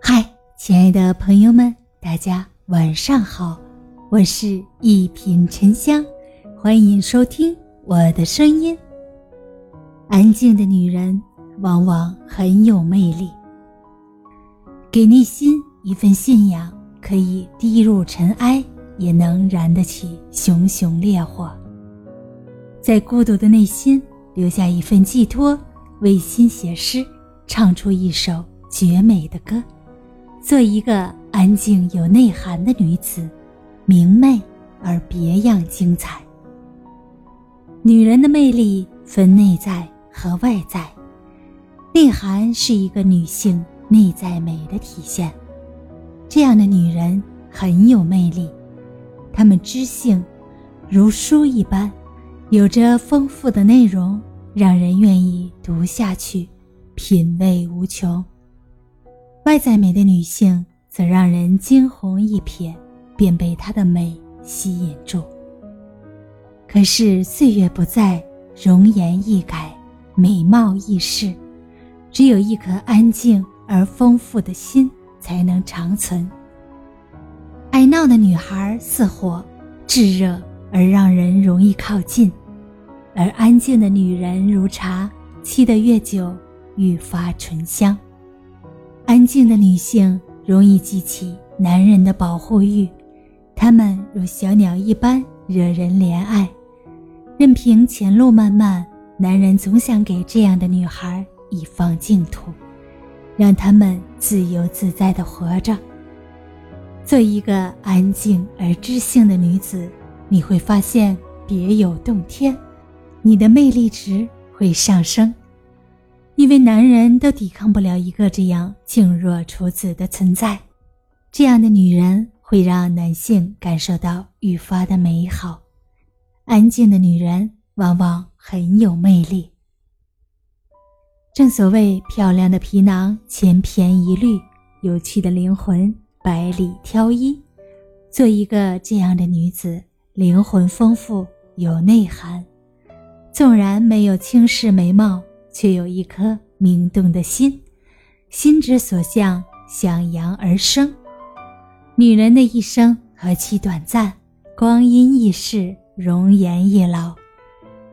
嗨，亲爱的朋友们，大家晚上好，我是一品沉香，欢迎收听我的声音。安静的女人往往很有魅力，给内心一份信仰，可以滴入尘埃，也能燃得起熊熊烈火。在孤独的内心留下一份寄托，为心写诗，唱出一首绝美的歌。做一个安静有内涵的女子，明媚而别样精彩。女人的魅力分内在和外在，内涵是一个女性内在美的体现。这样的女人很有魅力，她们知性，如书一般，有着丰富的内容，让人愿意读下去，品味无穷。外在美的女性，则让人惊鸿一瞥，便被她的美吸引住。可是岁月不再，容颜易改，美貌易逝，只有一颗安静而丰富的心，才能长存。爱闹的女孩似火，炙热而让人容易靠近；而安静的女人如茶，沏得越久，愈发醇香。安静的女性容易激起男人的保护欲，她们如小鸟一般惹人怜爱。任凭前路漫漫，男人总想给这样的女孩一方净土，让她们自由自在的活着。做一个安静而知性的女子，你会发现别有洞天，你的魅力值会上升。因为男人都抵抗不了一个这样静若处子的存在，这样的女人会让男性感受到愈发的美好。安静的女人往往很有魅力。正所谓漂亮的皮囊千篇一律，有趣的灵魂百里挑一。做一个这样的女子，灵魂丰富有内涵，纵然没有倾世美貌。却有一颗明动的心，心之所向，向阳而生。女人的一生何其短暂，光阴易逝，容颜易老。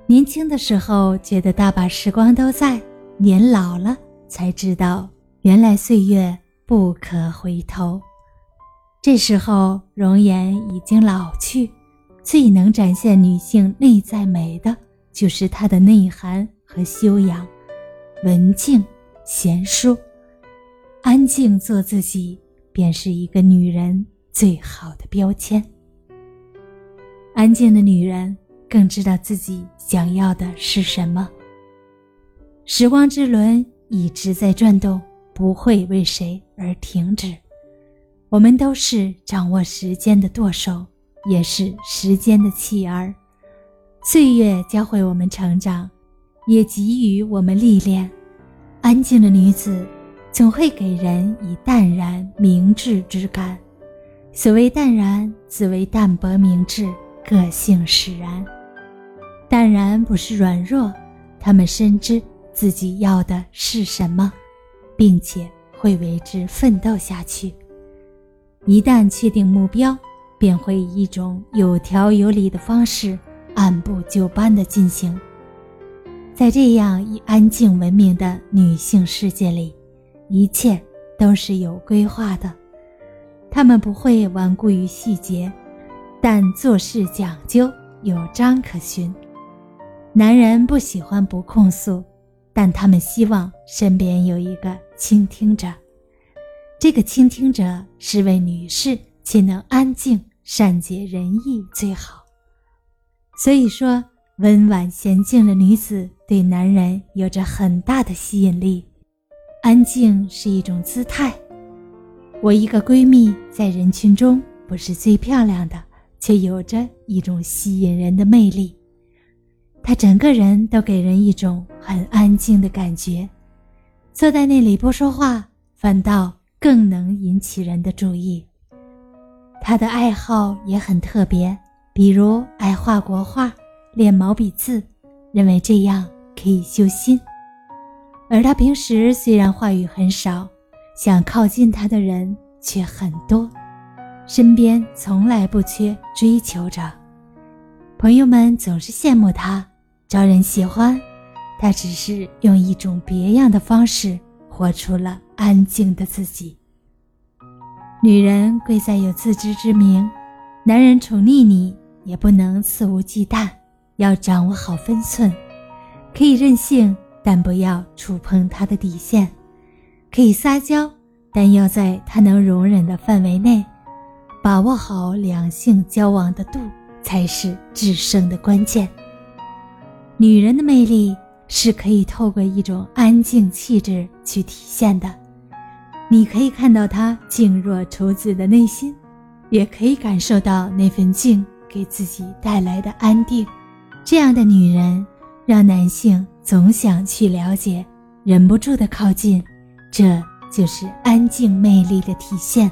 年轻的时候觉得大把时光都在，年老了才知道，原来岁月不可回头。这时候容颜已经老去，最能展现女性内在美的，就是她的内涵和修养。文静、贤淑、安静，做自己，便是一个女人最好的标签。安静的女人更知道自己想要的是什么。时光之轮一直在转动，不会为谁而停止。我们都是掌握时间的舵手，也是时间的弃儿。岁月教会我们成长。也给予我们历练。安静的女子，总会给人以淡然明智之感。所谓淡然，自为淡泊明志，个性使然。淡然不是软弱，他们深知自己要的是什么，并且会为之奋斗下去。一旦确定目标，便会以一种有条有理的方式，按部就班地进行。在这样以安静闻名的女性世界里，一切都是有规划的。她们不会顽固于细节，但做事讲究，有章可循。男人不喜欢不控诉，但他们希望身边有一个倾听者。这个倾听者是位女士，且能安静、善解人意最好。所以说。温婉娴静的女子对男人有着很大的吸引力，安静是一种姿态。我一个闺蜜在人群中不是最漂亮的，却有着一种吸引人的魅力。她整个人都给人一种很安静的感觉，坐在那里不说话，反倒更能引起人的注意。她的爱好也很特别，比如爱画国画。练毛笔字，认为这样可以修心。而他平时虽然话语很少，想靠近他的人却很多，身边从来不缺追求者。朋友们总是羡慕他，招人喜欢。他只是用一种别样的方式，活出了安静的自己。女人贵在有自知之明，男人宠溺你也不能肆无忌惮，要掌握好分寸。可以任性，但不要触碰他的底线；可以撒娇，但要在他能容忍的范围内。把握好两性交往的度，才是制胜的关键。女人的魅力是可以透过一种安静气质去体现的。你可以看到她静若处子的内心，也可以感受到那份静给自己带来的安定。这样的女人。让男性总想去了解，忍不住的靠近，这就是安静魅力的体现。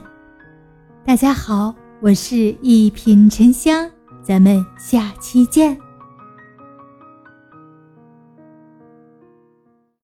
大家好，我是一品沉香，咱们下期见。